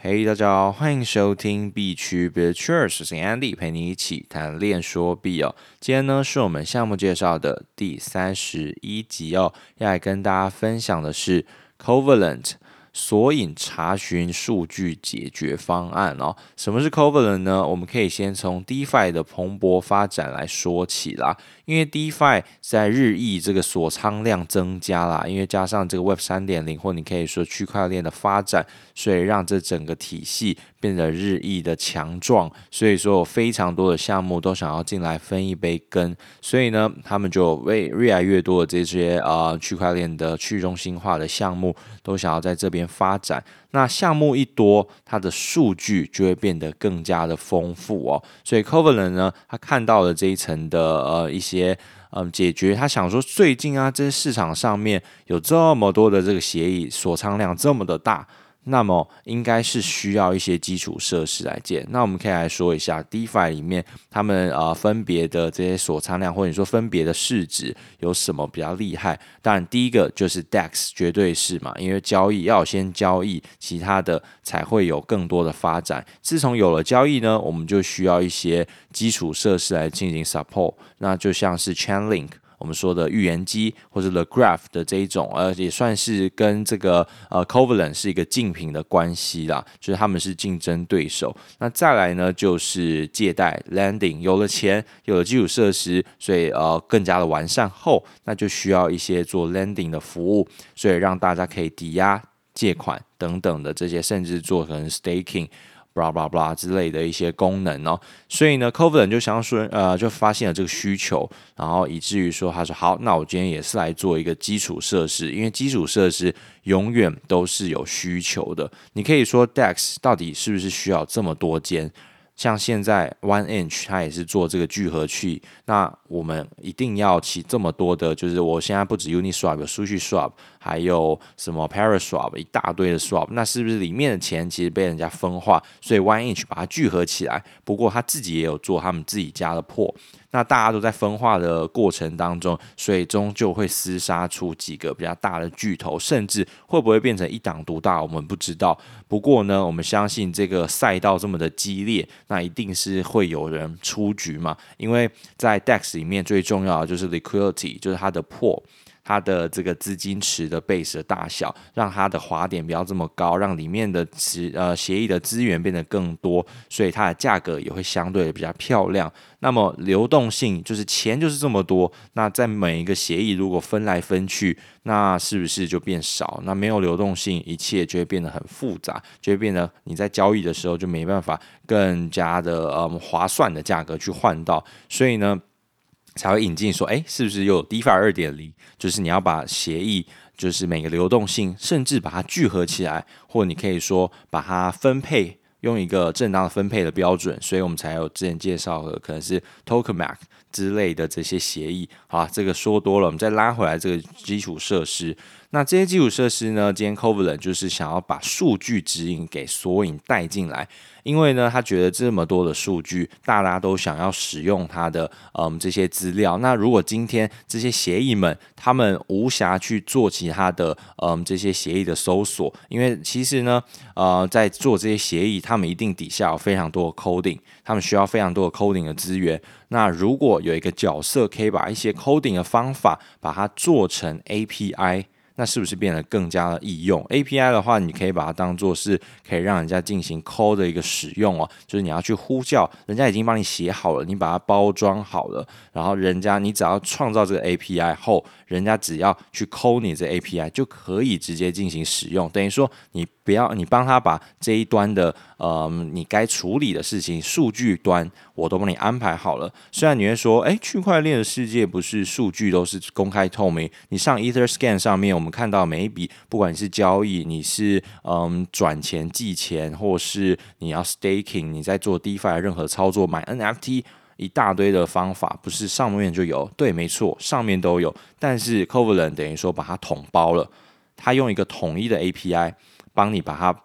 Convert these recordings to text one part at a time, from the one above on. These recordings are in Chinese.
嘿，大家好，欢迎收听币趣 BitChurch，我是 Andy，陪你一起谈链说币哦。今天呢是我们项目介绍的第三十一集哦，要来跟大家分享的是 Covalent。索引查询数据解决方案哦，什么是 Covalent 呢？我们可以先从 DeFi 的蓬勃发展来说起啦。因为 DeFi 在日益这个锁仓量增加啦，因为加上这个 Web 三点零或你可以说区块链的发展，所以让这整个体系变得日益的强壮。所以说有非常多的项目都想要进来分一杯羹，所以呢，他们就为越来越多的这些呃区块链的去中心化的项目都想要在这边发展。那项目一多，它的数据就会变得更加的丰富哦。所以 Covalent 呢，他看到了这一层的呃一些嗯、解决，他想说最近啊，这市场上面有这么多的这个协议锁仓量这么的大。那么应该是需要一些基础设施来建。那我们可以来说一下，DeFi 里面他们呃分别的这些锁仓量，或者说分别的市值有什么比较厉害？当然第一个就是 DEX，绝对是嘛，因为交易要先交易，其他的才会有更多的发展。自从有了交易呢，我们就需要一些基础设施来进行 support。那就像是 Chainlink。我们说的预言机或者 The Graph 的这一种，呃，也算是跟这个呃 Covalent 是一个竞品的关系啦，就是他们是竞争对手。那再来呢，就是借贷 Lending，有了钱，有了基础设施，所以呃更加的完善后，那就需要一些做 Lending 的服务，所以让大家可以抵押借款等等的这些，甚至做成 Staking。Bla bla bla 之类的一些功能哦，所以呢，Covalent 就想说，呃，就发现了这个需求，然后以至于说，他说好，那我今天也是来做一个基础设施，因为基础设施永远都是有需求的。你可以说 DEX 到底是不是需要这么多间？像现在 One Inch 它也是做这个聚合器，那我们一定要起这么多的，就是我现在不止 Uniswap 有 SushiSwap，还有什么 Paraswap 一大堆的 Swap，那是不是里面的钱其实被人家分化？所以 One Inch 把它聚合起来，不过他自己也有做他们自己家的破。那大家都在分化的过程当中，所以终究会厮杀出几个比较大的巨头，甚至会不会变成一党独大，我们不知道。不过呢，我们相信这个赛道这么的激烈，那一定是会有人出局嘛。因为在 DEX 里面最重要的就是 liquidity，就是它的破。它的这个资金池的 base 的大小，让它的滑点不要这么高，让里面的池呃协议的资源变得更多，所以它的价格也会相对比较漂亮。那么流动性就是钱就是这么多，那在每一个协议如果分来分去，那是不是就变少？那没有流动性，一切就会变得很复杂，就会变得你在交易的时候就没办法更加的嗯划算的价格去换到，所以呢。才会引进说，哎，是不是又有 DeFi 二点零？就是你要把协议，就是每个流动性，甚至把它聚合起来，或你可以说把它分配，用一个正当的分配的标准。所以我们才有之前介绍的，可能是 Tokamak 之类的这些协议。好，这个说多了，我们再拉回来这个基础设施。那这些基础设施呢，今天 Covalent 就是想要把数据指引给索引带进来。因为呢，他觉得这么多的数据，大家都想要使用他的嗯这些资料。那如果今天这些协议们他们无暇去做其他的嗯这些协议的搜索，因为其实呢呃在做这些协议，他们一定底下有非常多的 coding，他们需要非常多的 coding 的资源。那如果有一个角色可以把一些 coding 的方法把它做成 API。那是不是变得更加的易用？API 的话，你可以把它当做是可以让人家进行 call 的一个使用哦，就是你要去呼叫，人家已经帮你写好了，你把它包装好了，然后人家你只要创造这个 API 后，人家只要去 call 你这 API 就可以直接进行使用，等于说你不要你帮他把这一端的呃你该处理的事情，数据端我都帮你安排好了。虽然你会说，诶，区块链的世界不是数据都是公开透明，你上 EtherScan 上面我们。看到每一笔，不管你是交易，你是嗯转钱、寄钱，或是你要 staking，你在做 DeFi 任何操作，买 NFT，一大堆的方法，不是上面就有？对，没错，上面都有。但是 Covalent 等于说把它统包了，它用一个统一的 API 帮你把它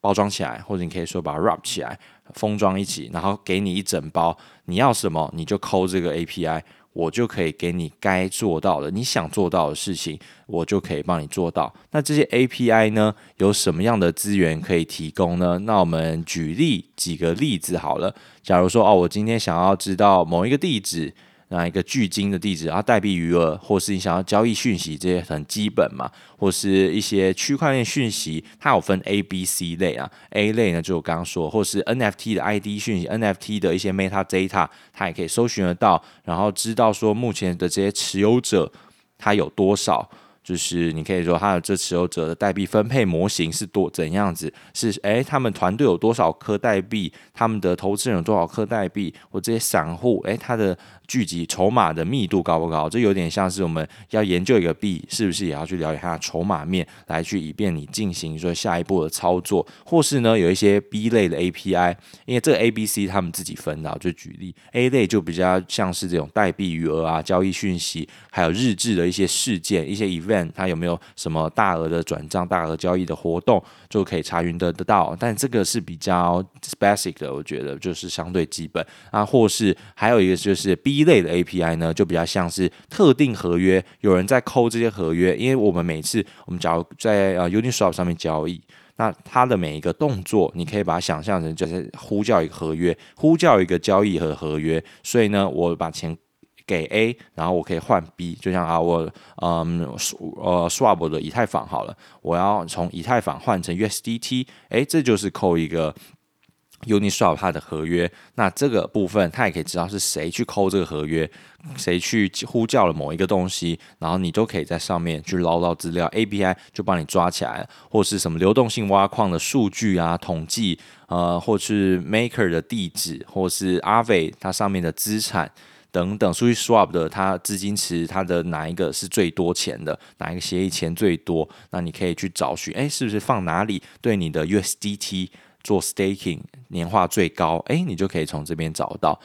包装起来，或者你可以说把它 wrap 起来，封装一起，然后给你一整包，你要什么你就抠这个 API。我就可以给你该做到的，你想做到的事情，我就可以帮你做到。那这些 API 呢，有什么样的资源可以提供呢？那我们举例几个例子好了。假如说哦，我今天想要知道某一个地址。那一个巨金的地址，然后代币余额，或是你想要交易讯息，这些很基本嘛，或是一些区块链讯息，它有分 A、B、C 类啊。A 类呢，就我刚刚说，或是 NFT 的 ID 讯息，NFT 的一些 Meta Data，它也可以搜寻得到，然后知道说目前的这些持有者，它有多少。就是你可以说，他的这持有者的代币分配模型是多怎样子？是诶，他们团队有多少颗代币？他们的投资人有多少颗代币？或这些散户，诶，他的聚集筹码的密度高不高？这有点像是我们要研究一个币，是不是也要去了解它的筹码面，来去以便你进行说下一步的操作？或是呢，有一些 B 类的 API，因为这个 A、B、C 他们自己分的，就举例 A 类就比较像是这种代币余额啊、交易讯息，还有日志的一些事件、一些 event。它有没有什么大额的转账、大额交易的活动，就可以查询得得到。但这个是比较 specic 的，我觉得就是相对基本啊。或是还有一个就是 B 一类的 API 呢，就比较像是特定合约，有人在扣这些合约。因为我们每次我们假如在呃 Uniswap 上面交易，那它的每一个动作，你可以把它想象成就是呼叫一个合约，呼叫一个交易和合约。所以呢，我把钱。给 A，然后我可以换 B，就像啊，我嗯呃 swap 的以太坊好了，我要从以太坊换成 USDT，诶，这就是扣一个 Uniswap 它的合约。那这个部分，它也可以知道是谁去扣这个合约，谁去呼叫了某一个东西，然后你都可以在上面去捞到资料，API 就帮你抓起来了，或是什么流动性挖矿的数据啊，统计，呃，或是 Maker 的地址，或是 Aave 它上面的资产。等等，数据 swap 的它资金池，它的哪一个是最多钱的？哪一个协议钱最多？那你可以去找寻，哎，是不是放哪里对你的 USDT 做 staking 年化最高？哎，你就可以从这边找到。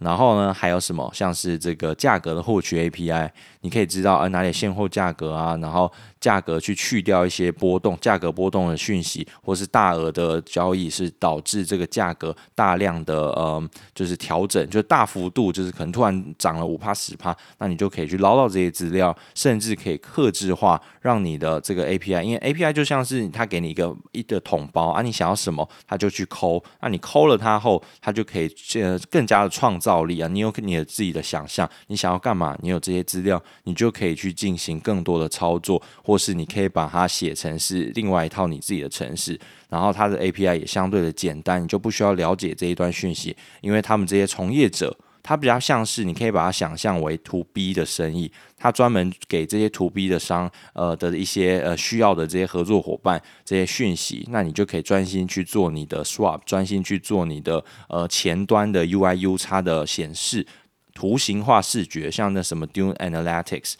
然后呢，还有什么？像是这个价格的获取 API，你可以知道，呃，哪里现货价格啊，然后。价格去去掉一些波动，价格波动的讯息，或是大额的交易是导致这个价格大量的呃，就是调整，就大幅度，就是可能突然涨了五趴十趴，那你就可以去捞到这些资料，甚至可以克制化，让你的这个 API，因为 API 就像是他给你一个一个桶包啊，你想要什么，他就去抠，那你抠了它后，它就可以呃更加的创造力啊，你有你的自己的想象，你想要干嘛，你有这些资料，你就可以去进行更多的操作或。或是你可以把它写成是另外一套你自己的程式，然后它的 API 也相对的简单，你就不需要了解这一段讯息，因为他们这些从业者，它比较像是你可以把它想象为 To B 的生意，它专门给这些 To B 的商呃的一些呃需要的这些合作伙伴这些讯息，那你就可以专心去做你的 Swap，专心去做你的呃前端的 UI U 叉的显示图形化视觉，像那什么 Dune Analytics。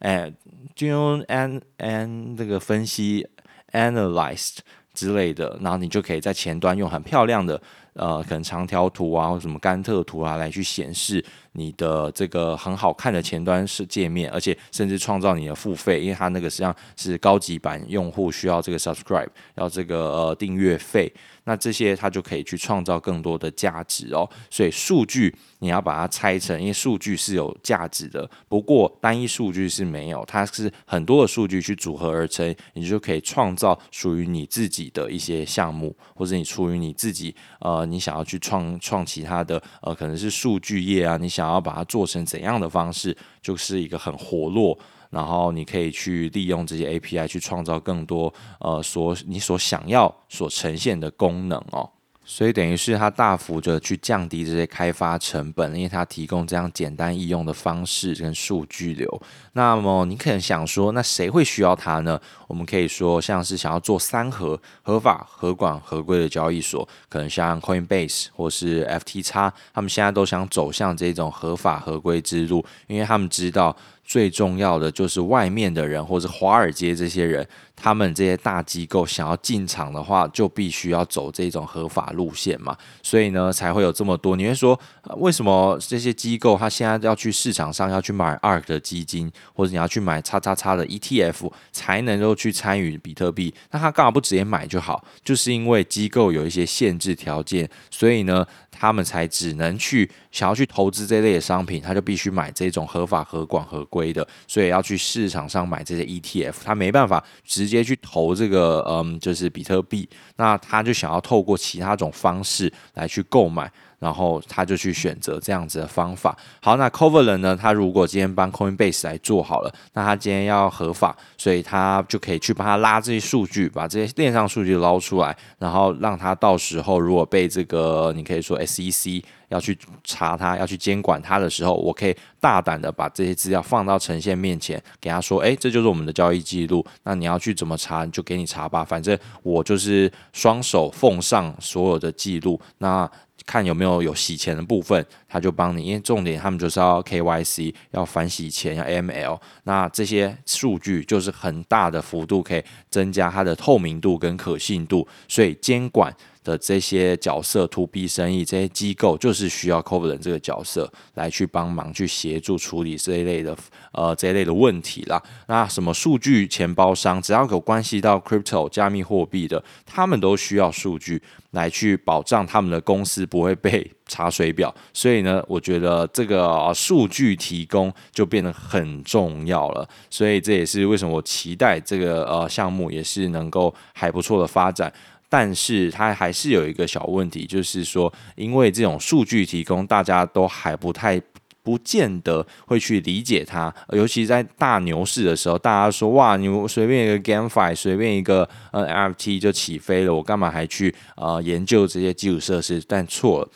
哎，就用 an an 这个分析 analyzed 之类的，然后你就可以在前端用很漂亮的呃，可能长条图啊，或什么甘特图啊，来去显示你的这个很好看的前端是界面，而且甚至创造你的付费，因为它那个实际上是高级版用户需要这个 subscribe，要这个呃订阅费。那这些它就可以去创造更多的价值哦，所以数据你要把它拆成，因为数据是有价值的，不过单一数据是没有，它是很多的数据去组合而成，你就可以创造属于你自己的一些项目，或者你出于你自己呃，你想要去创创其他的呃，可能是数据业啊，你想想要把它做成怎样的方式，就是一个很活络。然后你可以去利用这些 API 去创造更多呃所你所想要所呈现的功能哦，所以等于是它大幅的去降低这些开发成本，因为它提供这样简单易用的方式跟数据流。那么你可能想说，那谁会需要它呢？我们可以说像是想要做三合合法、合管、合规的交易所，可能像 Coinbase 或是 FTX，他们现在都想走向这种合法合规之路，因为他们知道。最重要的就是外面的人，或者华尔街这些人，他们这些大机构想要进场的话，就必须要走这种合法路线嘛。所以呢，才会有这么多。你会说，为什么这些机构他现在要去市场上要去买 ARK 的基金，或者你要去买叉叉叉的 ETF，才能够去参与比特币？那他干嘛不直接买就好？就是因为机构有一些限制条件，所以呢，他们才只能去想要去投资这类的商品，他就必须买这种合法、合管、合规的，所以要去市场上买这些 ETF，他没办法直接去投这个，嗯，就是比特币，那他就想要透过其他种方式来去购买。然后他就去选择这样子的方法。好，那 Covalent 呢？他如果今天帮 Coinbase 来做好了，那他今天要合法，所以他就可以去帮他拉这些数据，把这些链上数据捞出来，然后让他到时候如果被这个你可以说 SEC 要去查他，要去监管他的时候，我可以大胆的把这些资料放到呈现面前，给他说，哎，这就是我们的交易记录。那你要去怎么查，就给你查吧，反正我就是双手奉上所有的记录。那看有没有有洗钱的部分，他就帮你，因为重点他们就是要 KYC，要反洗钱，要 ML，那这些数据就是很大的幅度可以增加它的透明度跟可信度，所以监管的这些角色，to B 生意这些机构就是需要 Covalent 这个角色来去帮忙去协助处理这一类的呃这一类的问题啦。那什么数据钱包商，只要有关系到 crypto 加密货币的，他们都需要数据来去保障他们的公司不会被查水表。所以呢，我觉得这个数据提供就变得很重要了。所以这也是为什么我期待这个呃项目也是能够还不错的发展。但是它还是有一个小问题，就是说，因为这种数据提供，大家都还不太不见得会去理解它，尤其在大牛市的时候，大家说哇，你随便一个 GameFi，随便一个呃 NFT 就起飞了，我干嘛还去呃研究这些基础设施？但错了。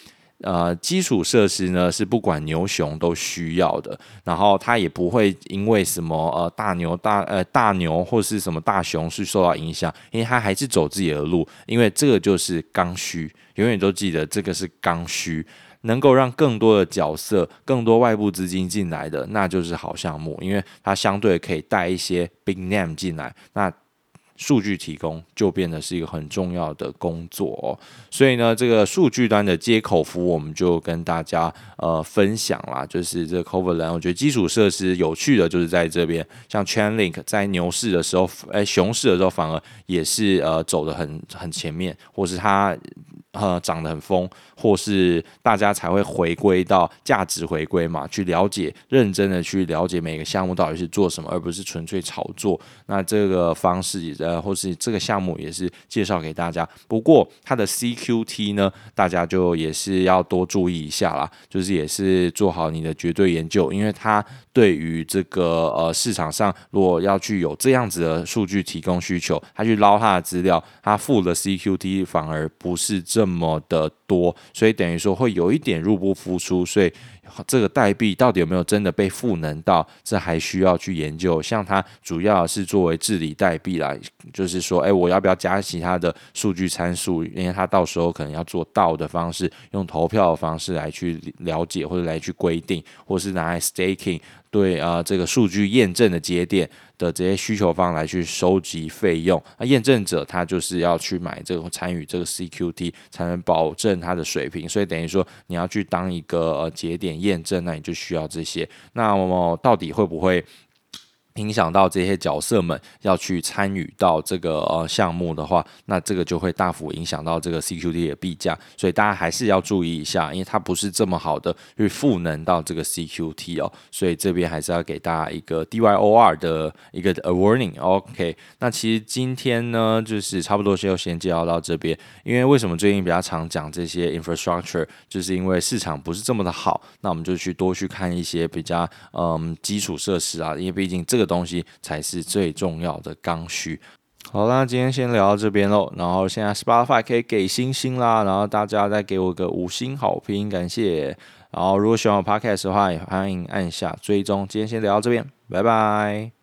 呃，基础设施呢是不管牛熊都需要的，然后它也不会因为什么呃大牛大呃大牛或是什么大熊是受到影响，因为它还是走自己的路，因为这个就是刚需，永远都记得这个是刚需，能够让更多的角色、更多外部资金进来的，那就是好项目，因为它相对可以带一些 big name 进来，那。数据提供就变得是一个很重要的工作，所以呢，这个数据端的接口服务我们就跟大家呃分享啦，就是这个 Coverland，我觉得基础设施有趣的就是在这边，像 Chainlink 在牛市的时候，哎，熊市的时候反而也是呃走的很很前面，或是它。呃，涨得很疯，或是大家才会回归到价值回归嘛，去了解，认真的去了解每个项目到底是做什么，而不是纯粹炒作。那这个方式，呃，或是这个项目也是介绍给大家。不过它的 CQT 呢，大家就也是要多注意一下啦，就是也是做好你的绝对研究，因为它对于这个呃市场上，如果要去有这样子的数据提供需求，他去捞他的资料，他付的 CQT 反而不是这。这么的多，所以等于说会有一点入不敷出，所以这个代币到底有没有真的被赋能到，这还需要去研究。像它主要是作为治理代币来，就是说，哎，我要不要加其他的数据参数？因为它到时候可能要做到的方式，用投票的方式来去了解或者来去规定，或是拿来 staking。对啊，这个数据验证的节点的这些需求方来去收集费用，那验证者他就是要去买这个参与这个 CQT 才能保证它的水平，所以等于说你要去当一个节点验证，那你就需要这些。那我到底会不会？影响到这些角色们要去参与到这个呃项目的话，那这个就会大幅影响到这个 CQT 的币价，所以大家还是要注意一下，因为它不是这么好的去赋能到这个 CQT 哦，所以这边还是要给大家一个 DYOR 的一个 a warning。OK，那其实今天呢，就是差不多就先介绍到这边，因为为什么最近比较常讲这些 infrastructure，就是因为市场不是这么的好，那我们就去多去看一些比较嗯基础设施啊，因为毕竟这个个。东西才是最重要的刚需。好啦，今天先聊到这边喽。然后现在 Spotify 可以给星星啦，然后大家再给我个五星好评，感谢。然后如果喜欢我 Podcast 的话，也欢迎按下追踪。今天先聊到这边，拜拜。